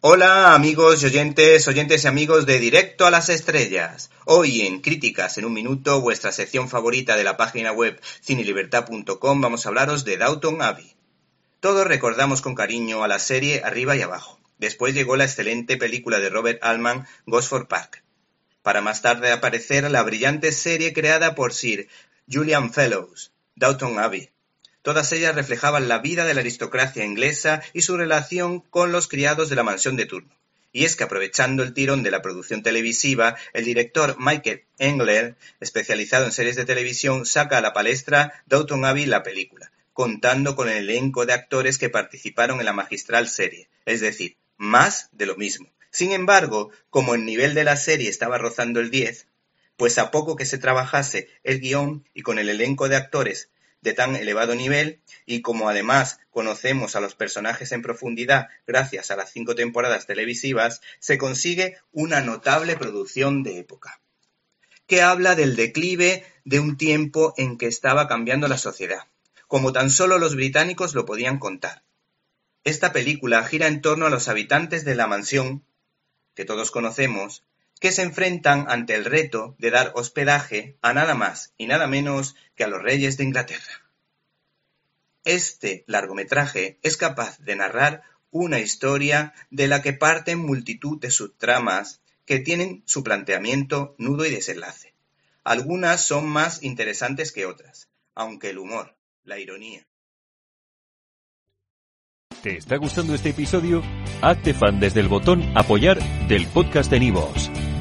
Hola amigos y oyentes, oyentes y amigos de Directo a las Estrellas. Hoy en Críticas en un Minuto, vuestra sección favorita de la página web cinelibertad.com, vamos a hablaros de Downton Abbey. Todos recordamos con cariño a la serie Arriba y Abajo. Después llegó la excelente película de Robert Altman, Gosford Park. Para más tarde aparecer la brillante serie creada por Sir Julian Fellows, Downton Abbey, Todas ellas reflejaban la vida de la aristocracia inglesa y su relación con los criados de la mansión de turno. Y es que aprovechando el tirón de la producción televisiva, el director Michael Engler, especializado en series de televisión, saca a la palestra Downton Abbey la película, contando con el elenco de actores que participaron en la magistral serie, es decir, más de lo mismo. Sin embargo, como el nivel de la serie estaba rozando el 10, pues a poco que se trabajase el guion y con el elenco de actores de tan elevado nivel y como además conocemos a los personajes en profundidad gracias a las cinco temporadas televisivas, se consigue una notable producción de época, que habla del declive de un tiempo en que estaba cambiando la sociedad, como tan solo los británicos lo podían contar. Esta película gira en torno a los habitantes de la mansión, que todos conocemos, que se enfrentan ante el reto de dar hospedaje a nada más y nada menos que a los reyes de Inglaterra. Este largometraje es capaz de narrar una historia de la que parten multitud de subtramas que tienen su planteamiento, nudo y desenlace. Algunas son más interesantes que otras, aunque el humor, la ironía. ¿Te está gustando este episodio? Hazte fan desde el botón apoyar del podcast de Nivos.